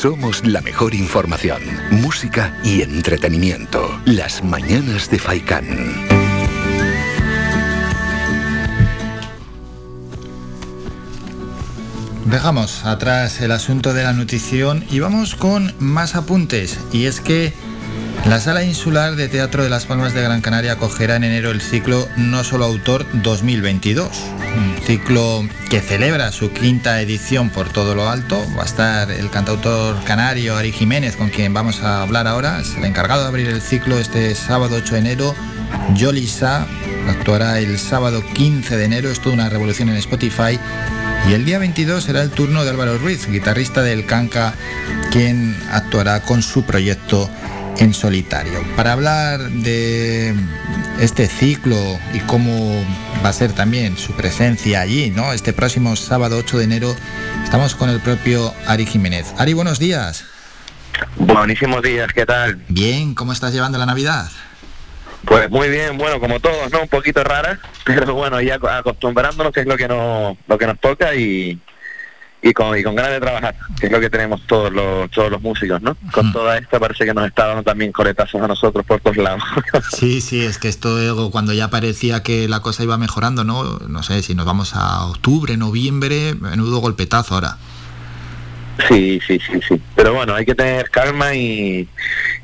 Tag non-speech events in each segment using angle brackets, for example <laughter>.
somos la mejor información, música y entretenimiento. Las mañanas de Faikán. Dejamos atrás el asunto de la nutrición y vamos con más apuntes. Y es que la Sala Insular de Teatro de las Palmas de Gran Canaria acogerá en enero el ciclo No Solo Autor 2022, un ciclo que celebra su quinta edición por todo lo alto. Va a estar el cantautor canario Ari Jiménez, con quien vamos a hablar ahora, es el encargado de abrir el ciclo este sábado 8 de enero. Yolisa actuará el sábado 15 de enero, es una revolución en Spotify. Y el día 22 será el turno de Álvaro Ruiz, guitarrista del Canca, quien actuará con su proyecto en solitario. Para hablar de este ciclo y cómo va a ser también su presencia allí, ¿no? Este próximo sábado 8 de enero estamos con el propio Ari Jiménez. Ari, buenos días. Buenísimos días, ¿qué tal? Bien, ¿cómo estás llevando la Navidad? Pues muy bien, bueno, como todos, ¿no? Un poquito rara, <laughs> pero bueno, ya acostumbrándonos que es lo que nos, lo que nos toca y, y con, y con ganas de trabajar, que es lo que tenemos todos los, todos los músicos, ¿no? Con toda esta parece que nos está dando también coletazos a nosotros por todos lados. <laughs> Sí, sí, es que esto cuando ya parecía que la cosa iba mejorando, ¿no? No sé, si nos vamos a octubre, noviembre, menudo golpetazo ahora. Sí, sí, sí, sí. Pero bueno, hay que tener calma y,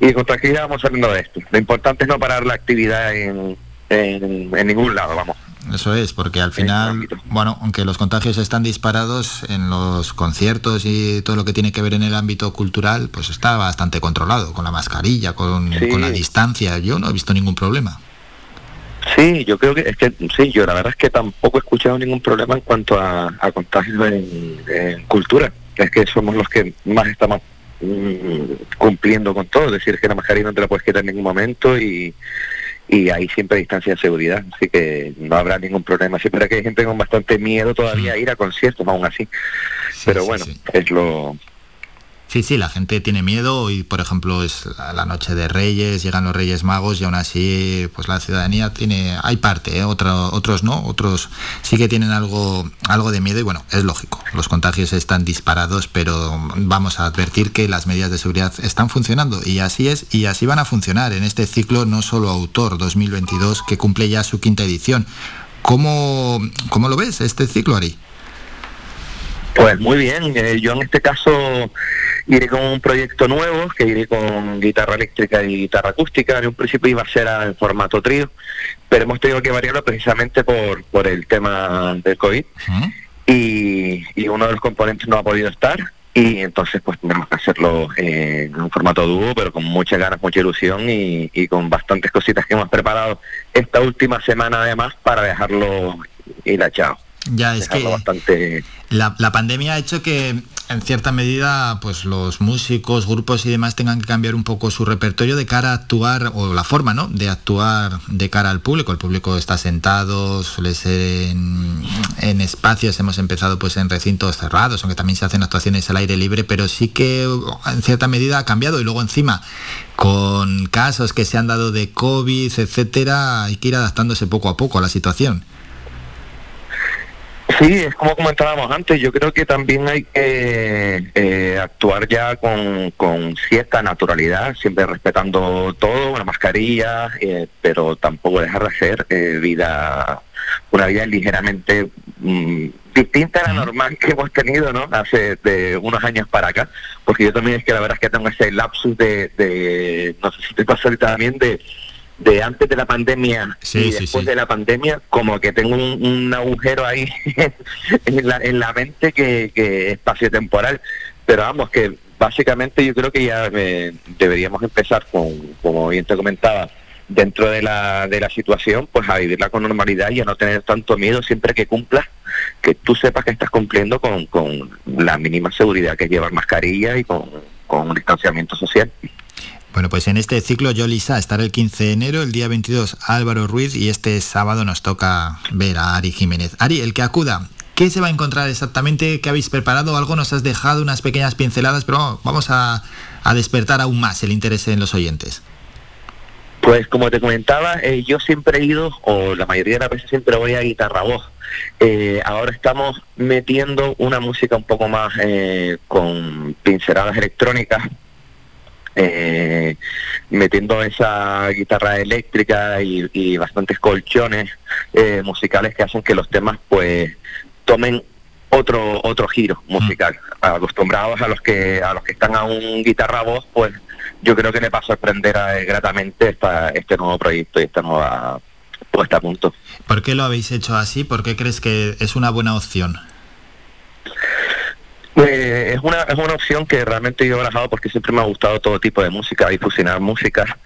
y con tranquilidad vamos saliendo de esto. Lo importante es no parar la actividad en, en ningún lado, vamos. Eso es, porque al final, bueno, aunque los contagios están disparados en los conciertos y todo lo que tiene que ver en el ámbito cultural, pues está bastante controlado, con la mascarilla, con, la distancia. Yo no he visto ningún problema. Sí, yo creo que es que sí, yo la verdad es que tampoco he escuchado ningún problema en cuanto a, contagios en, cultura. Es que somos los que más estamos mm, cumpliendo con todo, es decir, que la mascarilla no te la puedes quitar en ningún momento y y hay siempre distancia de seguridad, así que no habrá ningún problema. Siempre que hay gente con bastante miedo todavía a ir a conciertos, aún así. Pero bueno, es lo, Sí, sí, la gente tiene miedo y, por ejemplo, es la noche de Reyes, llegan los Reyes Magos y aún así, pues la ciudadanía tiene, hay parte, ¿eh? otros no, otros sí que tienen algo, algo de miedo y bueno, es lógico, los contagios están disparados, pero vamos a advertir que las medidas de seguridad están funcionando y así es y así van a funcionar en este ciclo no solo autor 2022 que cumple ya su quinta edición. ¿Cómo, cómo lo ves este ciclo, Ari? Pues muy bien, eh, yo en este caso iré con un proyecto nuevo, que iré con guitarra eléctrica y guitarra acústica, en un principio iba a ser en formato trío, pero hemos tenido que variarlo precisamente por, por el tema del COVID. Y, y uno de los componentes no ha podido estar y entonces pues tenemos que hacerlo en un formato dúo, pero con muchas ganas, mucha ilusión y, y, con bastantes cositas que hemos preparado esta última semana además para dejarlo hilachado. Ya es que bastante... la, la, pandemia ha hecho que en cierta medida pues los músicos, grupos y demás tengan que cambiar un poco su repertorio de cara a actuar o la forma ¿no? de actuar de cara al público. El público está sentado, suele ser en, en espacios, hemos empezado pues en recintos cerrados, aunque también se hacen actuaciones al aire libre, pero sí que en cierta medida ha cambiado y luego encima con casos que se han dado de COVID, etcétera, hay que ir adaptándose poco a poco a la situación. Sí, es como comentábamos antes, yo creo que también hay que eh, actuar ya con, cierta naturalidad, siempre respetando todo, una mascarilla, eh, pero tampoco dejar de hacer eh, vida, una vida ligeramente mm, distinta a la normal que hemos tenido, ¿no? Hace de unos años para acá, porque yo también es que la verdad es que tengo ese lapsus de, de no sé si te pasa ahorita también, de de antes de la pandemia y después de la pandemia, como que tengo un, agujero ahí <laughs> en, la, en la mente que, que espacio temporal. Pero vamos, que básicamente yo creo que ya eh, deberíamos empezar con, como bien te comentaba, dentro de la, de la situación, pues a vivirla con normalidad y a no tener tanto miedo siempre que cumplas, que tú sepas que estás cumpliendo con, con la mínima seguridad que es llevar mascarilla y con, con un distanciamiento social. Bueno, pues en este ciclo yo Lisa estará el 15 de enero, el día 22 Álvaro Ruiz y este sábado nos toca ver a Ari Jiménez. Ari, el que acuda, ¿qué se va a encontrar exactamente? ¿Qué habéis preparado? Algo nos has dejado, unas pequeñas pinceladas, pero vamos a, despertar aún más el interés en los oyentes. Pues como te comentaba, eh, yo siempre he ido, o la mayoría de las veces siempre voy a guitarra voz. Eh, ahora estamos metiendo una música un poco más eh, con pinceladas electrónicas, eh, metiendo esa guitarra eléctrica y, bastantes colchones musicales que hacen que los temas pues tomen otro otro giro musical. Mm. Acostumbrados a los que a los que están a un guitarra voz, pues yo creo que le va a sorprender gratamente esta, este nuevo proyecto y esta nueva puesta a punto. ¿Por qué lo habéis hecho así? ¿Por qué crees que es una buena opción? Eh, es, una, es una opción que realmente yo he barajado porque siempre me ha gustado todo tipo de música y fusionar música.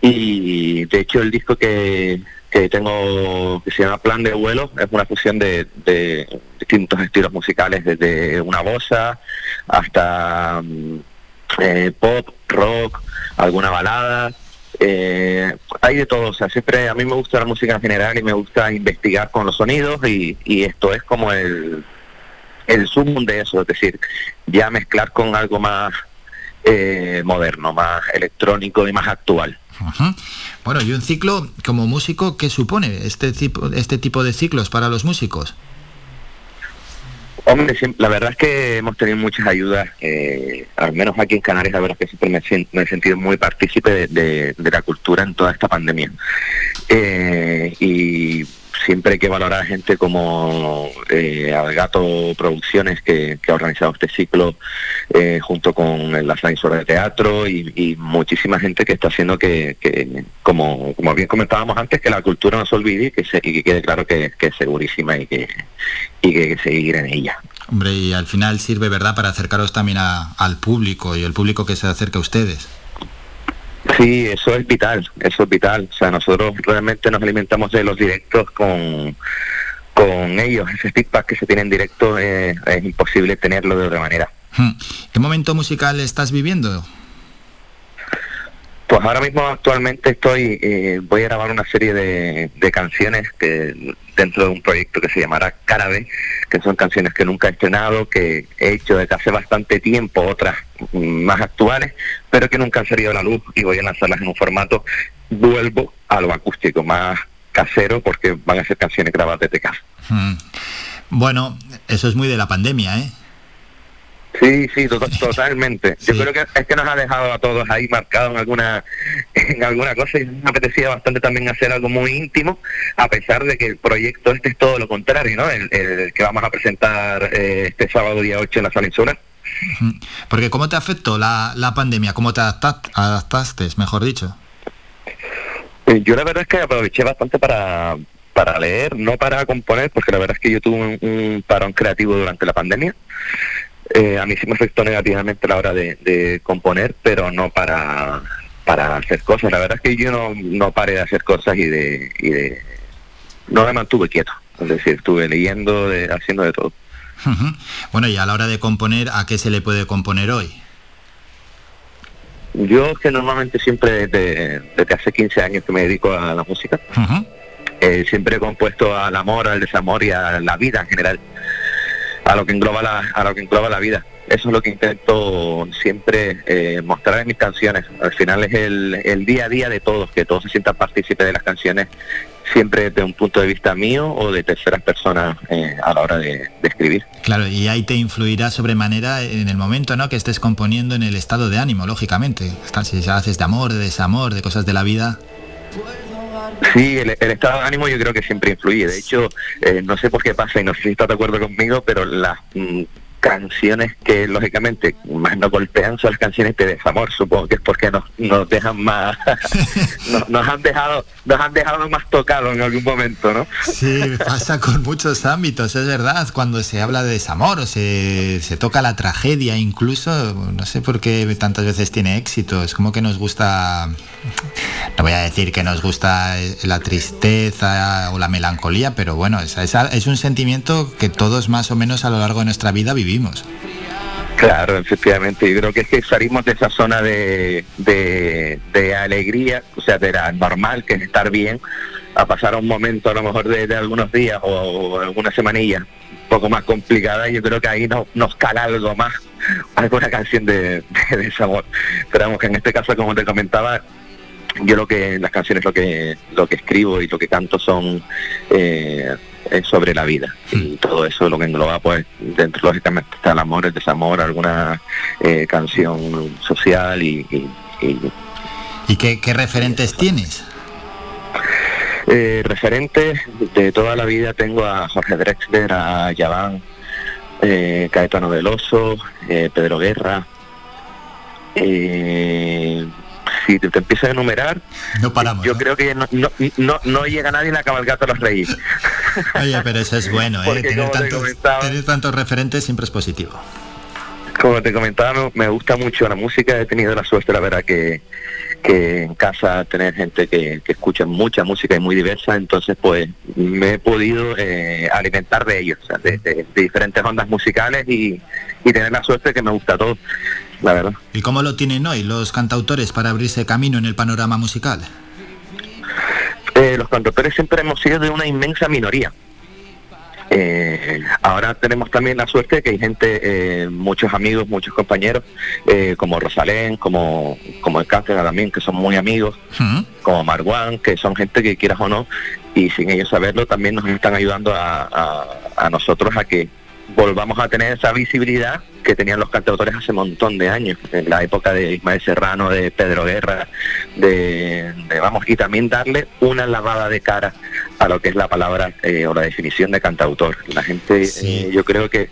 Y de hecho el disco que, que tengo, que se llama Plan de Vuelo, es una fusión de, de distintos estilos musicales, desde una bossa hasta mm, eh, pop, rock, alguna balada eh, hay de todo, o sea, siempre a mí me gusta la música en general y me gusta investigar con los sonidos y, esto es como el, el zoom de eso, es decir, ya mezclar con algo más eh, moderno, más electrónico y más actual. Bueno, y un ciclo como músico, ¿qué supone este tipo, este tipo de ciclos para los músicos? Hombre, la verdad es que hemos tenido muchas ayudas, eh, al menos aquí en Canarias, la verdad es que siempre me, he sentido muy partícipe de, la cultura en toda esta pandemia. Eh, y siempre hay que valorar a gente como eh, Algato Producciones, que, ha organizado este ciclo eh, junto con la censura de teatro y, muchísima gente que está haciendo que, como, como bien comentábamos antes, que la cultura no se olvide y que, se, y que quede claro que, es segurísima y que, y que que seguir en ella. Hombre, y al final sirve, ¿verdad?, para acercaros también al público y el público que se acerca a ustedes. Sí, eso es vital, eso es vital. O sea, nosotros realmente nos alimentamos de los directos con, con ellos. Ese feedback que se tiene en directo eh, es imposible tenerlo de otra manera. Hmm. ¿Qué momento musical estás viviendo? Pues ahora mismo actualmente estoy, eh, voy a grabar una serie de, canciones que dentro de un proyecto que se llamará Carabe, que son canciones que nunca he estrenado, que he hecho desde hace bastante tiempo, otras más actuales, pero que nunca han salido a la luz y voy a lanzarlas en un formato, vuelvo a lo acústico, más casero, porque van a ser canciones grabadas desde casa. Hmm. Bueno, eso es muy de la pandemia, ¿eh? Sí, sí, totalmente. Yo creo que es que nos ha dejado a todos ahí marcados en alguna en alguna cosa y me apetecía bastante también hacer algo muy íntimo, a pesar de que el proyecto este es todo lo contrario, ¿no? El, que vamos a presentar eh, este sábado día 8 en la sala Insula. Porque ¿cómo te afectó la, la pandemia? ¿Cómo te adaptaste, mejor dicho? Eh, yo la verdad es que aproveché bastante para, para leer, no para componer, porque la verdad es que yo tuve un parón creativo durante la pandemia. Eh, a mí sí me afectó negativamente a la hora de, componer, pero no para, para hacer cosas. La verdad es que yo no, no paré de hacer cosas y de, y de... No me mantuve quieto. Es decir, estuve leyendo, de, haciendo de todo. Bueno, y a la hora de componer, ¿a qué se le puede componer hoy? Yo que normalmente siempre desde, desde, hace 15 años que me dedico a la música, eh, siempre he compuesto al amor, al desamor y a la vida en general a lo que engloba la, a lo que engloba la vida. Eso es lo que intento siempre eh, mostrar en mis canciones. Al final es el, el, día a día de todos, que todos se sientan partícipes de las canciones, siempre desde un punto de vista mío o de terceras personas eh, a la hora de, escribir. Claro, y ahí te influirá sobremanera en el momento ¿no? que estés componiendo en el estado de ánimo, lógicamente. Si haces de amor, de desamor, de cosas de la vida. Sí, el, estado de ánimo yo creo que siempre influye. De hecho, eh, no sé por qué pasa y no sé si estás de acuerdo conmigo, pero las mm, canciones que lógicamente más nos golpean son las canciones de desamor, supongo que es porque nos, nos dejan más, <laughs> nos, han dejado, nos han dejado más tocados en algún momento, ¿no? Sí, pasa con muchos ámbitos, es verdad, cuando se habla de desamor o se, se toca la tragedia incluso, no sé por qué tantas veces tiene éxito, es como que nos gusta, no voy a decir que nos gusta la tristeza o la melancolía, pero bueno, es, es un sentimiento que todos más o menos a lo largo de nuestra vida vivimos Claro, efectivamente. Yo creo que es que salimos de esa zona de, de, alegría, o sea, de la normal, que es estar bien, a pasar un momento a lo mejor de, algunos días o, algunas semanillas un poco más complicada. Yo creo que ahí no, nos cala algo más, <laughs> alguna canción de, de desamor. Pero vamos, que en este caso, como te comentaba, yo lo que las canciones lo que lo que escribo y lo que canto son eh, es sobre la vida y Hmm. todo eso lo que engloba pues dentro lógicamente está el amor, el desamor, alguna eh, canción social y, y- y, ¿Y qué, qué referentes tienes? eh, referentes de toda la vida tengo a Jorge Drexler, a Yaván, eh, Caetano Veloso, eh, Pedro Guerra. Si te, te empiezo a enumerar, No paramos. yo ¿no? creo que no, no, no, llega nadie en la cabalgata de los reyes. <laughs> Oye, pero eso es bueno, ¿eh? Tener te tantos, tener tantos referentes siempre es positivo. Como te comentaba, me, me gusta mucho la música. He tenido la suerte, la verdad, que, que en casa tener gente que, que escucha mucha música y muy diversa. Entonces, pues me he podido eh, alimentar de ellos, o sea, de, de- de diferentes ondas musicales y, y tener la suerte que me gusta todo, la verdad. ¿Y cómo lo tienen hoy los cantautores para abrirse camino en el panorama musical? Eh, los cantautores siempre hemos sido de una inmensa minoría. Eh, ahora tenemos también la suerte de que hay gente, eh, muchos amigos, muchos compañeros, eh, como Rosalén, como, como el Cátedra también, que son muy amigos, como Marwan, que son gente que quieras o no, y sin ellos saberlo, también nos están ayudando a, a- a nosotros a que volvamos a tener esa visibilidad que tenían los cantautores hace un montón de años, en la época de Ismael Serrano, de Pedro Guerra, de, de- vamos, y también darle una lavada de cara a lo que es la palabra eh, o la definición de cantautor. La gente, Sí. eh, yo creo que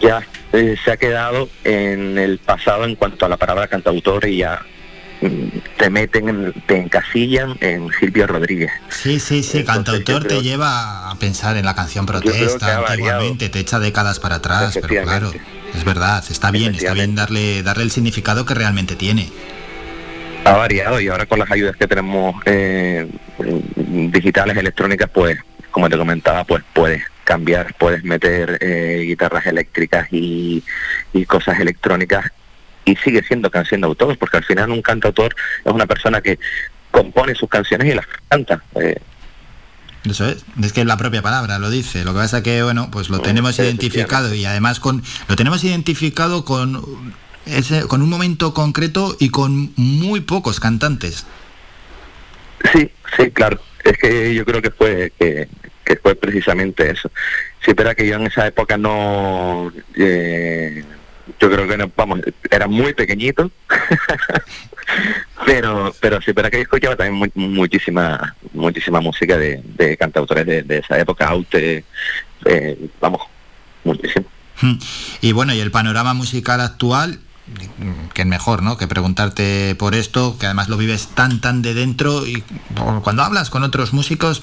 ya eh, se ha quedado en el pasado en cuanto a la palabra cantautor y ya te meten, en- te encasillan en Silvio Rodríguez. Sí, sí, sí, Entonces, cantautor creo- te lleva a pensar en la canción protesta antiguamente, te echa décadas para atrás, pero claro, es verdad, está bien, está bien darle, darle el significado que realmente tiene. Ha variado y ahora con las ayudas que tenemos eh, digitales, electrónicas, pues como te comentaba, pues puedes cambiar, puedes meter eh, guitarras eléctricas y, y cosas electrónicas y sigue siendo canción de autor, porque al final un cantautor es una persona que compone sus canciones y las canta. eh, Eso es, es que la propia palabra lo dice. Lo que pasa que, bueno, pues lo Bueno, tenemos identificado y además con lo tenemos identificado con ese, con un momento concreto y con muy pocos cantantes. Sí, sí, claro. Es que yo creo que fue que, que fue precisamente eso. Sí, pero que yo en esa época no, eh, yo creo que no, vamos, era muy pequeñito, <laughs> pero pero sí, pero que escuchaba también mu- muchísima muchísima música de, de cantautores de, de esa época, Aute, eh, vamos, muchísimo. Hmm. Y bueno, y el panorama musical actual, que es mejor, ¿no? Que preguntarte por esto, que además lo vives tan, tan de dentro y cuando hablas con otros músicos,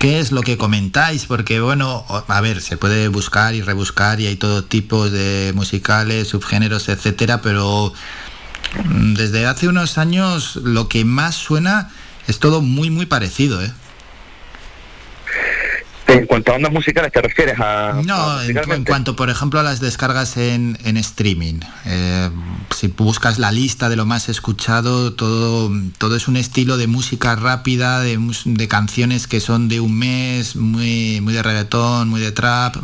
¿qué es lo que comentáis? Porque bueno, a ver, se puede buscar y rebuscar y hay todo tipo de musicales, subgéneros, etcétera, pero mm, desde hace unos años lo que más suena es todo muy, muy parecido, ¿eh? En cuanto a ondas musicales, ¿te refieres a...? No, en, cuanto, por ejemplo, a las descargas en, en streaming. Eh, si buscas la lista de lo más escuchado, todo, todo es un estilo de música rápida, de, de canciones que son de un mes, muy, muy de reggaetón, muy de trap,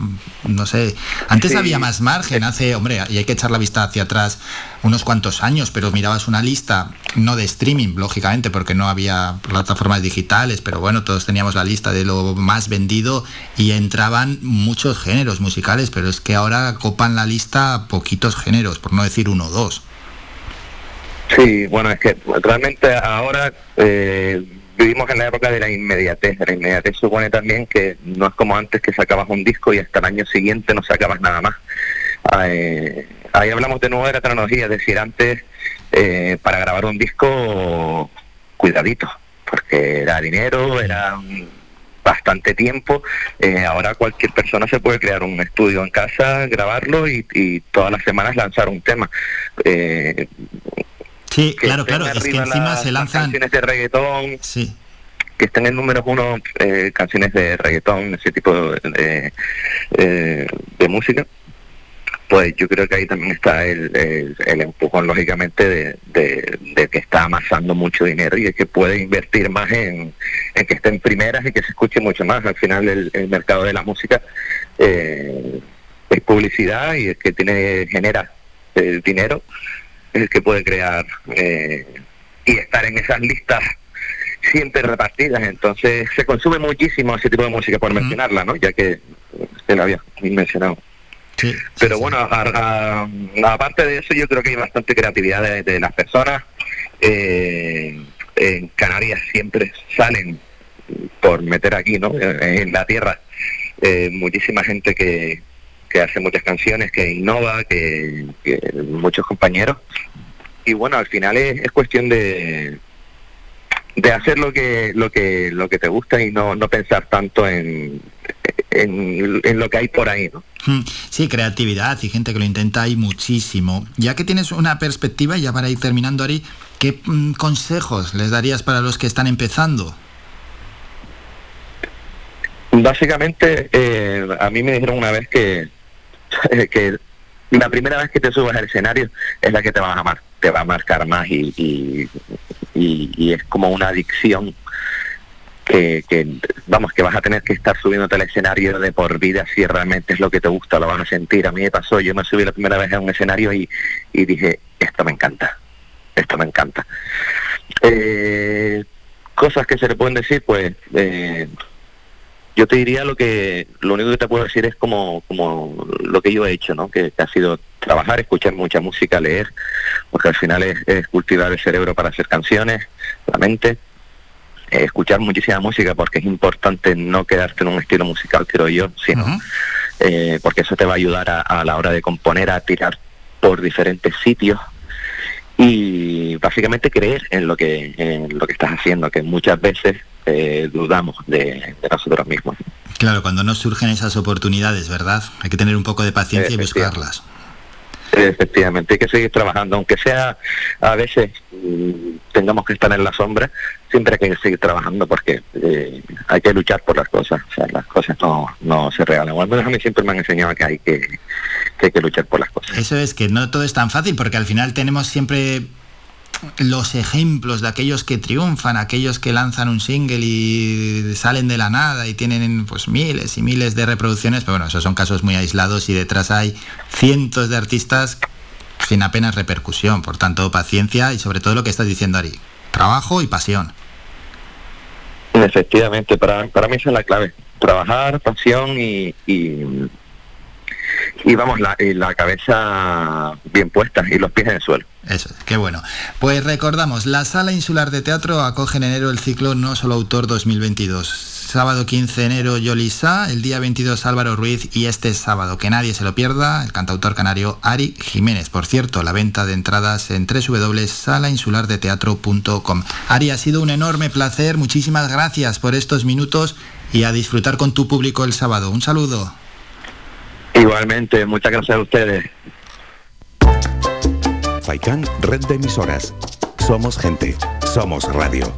no sé. Antes Sí. había más margen, hace, hombre, y hay que echar la vista hacia atrás unos cuantos años, pero mirabas una lista, no de streaming, lógicamente, porque no había plataformas digitales, pero bueno, todos teníamos la lista de lo más vendido y entraban muchos géneros musicales, pero es que ahora copan la lista poquitos géneros, por no decir uno o dos. Sí, bueno, es que realmente ahora eh, vivimos en la época de la inmediatez. La inmediatez supone también que no es como antes que sacabas un disco y hasta el año siguiente no sacabas nada más. Ah, eh, ahí hablamos de nuevo de la tecnología, es decir, antes eh, para grabar un disco, cuidadito, porque era dinero, era bastante tiempo. Eh, ahora cualquier persona se puede crear un estudio en casa, grabarlo y, y todas las semanas lanzar un tema. Eh, Sí, claro, claro, es que encima las- se lanzan... canciones de reggaetón, Sí, que estén en números uno eh, canciones de reggaetón, ese tipo de, eh, de música, pues yo creo que ahí también está el, el- el empujón, lógicamente, de, de- de que está amasando mucho dinero y es que puede invertir más en, en que estén primeras y que se escuche mucho más. Al final el, el mercado de la música eh, es publicidad y es que tiene genera el dinero, es el que puede crear eh, y estar en esas listas siempre repartidas, entonces se consume muchísimo ese tipo de música, por mencionarla, ¿no? Ya que se la había mencionado. Pero bueno, aparte de eso, yo creo que hay bastante creatividad de, las personas. Eh, en Canarias siempre salen, por meter aquí, ¿no? En la tierra, eh, muchísima gente que, que hace muchas canciones, que innova, que, muchos compañeros. Y bueno, al final es, cuestión de, de hacer lo que lo que lo que te gusta y no, no pensar tanto en, en, lo que hay por ahí, ¿no? Hmm. Sí, creatividad y gente que lo intenta hay muchísimo. Ya que tienes una perspectiva, ya para ir terminando, Ari, ¿qué mm, consejos les darías para los que están empezando? Básicamente, eh, a mí me dijeron una vez que, <laughs> que la primera vez que te subas al escenario es la que te va a amar, te va a marcar más y, y, y es como una adicción que, vamos, que vas a tener que estar subiéndote al escenario de por vida si realmente es lo que te gusta, lo van a sentir. A mí me pasó, yo me subí la primera vez a un escenario y, dije, esto me encanta, esto me encanta. Eh, cosas que se le pueden decir, pues eh, yo te diría lo que, lo único que te puedo decir es como, como lo que yo he hecho, ¿no? Que, ha sido trabajar, escuchar mucha música, leer, porque al final es, es cultivar el cerebro para hacer canciones, la mente eh, escuchar muchísima música porque es importante no quedarte en un estilo musical, creo yo, sino eh, porque eso te va a ayudar a, la hora de componer, a tirar por diferentes sitios y básicamente creer en lo que en lo que estás haciendo, que muchas veces eh, dudamos de, nosotros mismos. Claro, cuando no surgen esas oportunidades, ¿verdad? Hay que tener un poco de paciencia y buscarlas. Efectivamente, hay que seguir trabajando, aunque sea a veces mm, tengamos que estar en la sombra, siempre hay que seguir trabajando porque eh, hay que luchar por las cosas, o sea, las cosas no, no se regalan. O al menos a mí siempre me han enseñado que hay que, que hay que luchar por las cosas. Eso es que no todo es tan fácil porque al final tenemos siempre los ejemplos de aquellos que triunfan, aquellos que lanzan un single y salen de la nada y tienen pues miles y miles de reproducciones, pero bueno, esos son casos muy aislados y detrás hay cientos de artistas sin apenas repercusión. Por tanto, paciencia y sobre todo lo que estás diciendo, Ari, trabajo y pasión. Efectivamente, para, para mí esa es la clave. Trabajar, pasión y, y, vamos, la, la cabeza bien puesta y los pies en el suelo. Eso, qué bueno. Pues recordamos, la Sala Insular de Teatro acoge en enero el ciclo No Solo Autor 2022. Sábado 15 de enero Yolisa, el día 22 Álvaro Ruiz y este sábado, que nadie se lo pierda, el cantautor canario Ari Jiménez. Por cierto, la venta de entradas en www.salainsulardeteatro.com. Ari, ha sido un enorme placer, muchísimas gracias por estos minutos y a disfrutar con tu público el sábado. Un saludo. Igualmente, muchas gracias a ustedes. Faikán, red de emisoras. Somos gente, somos radio.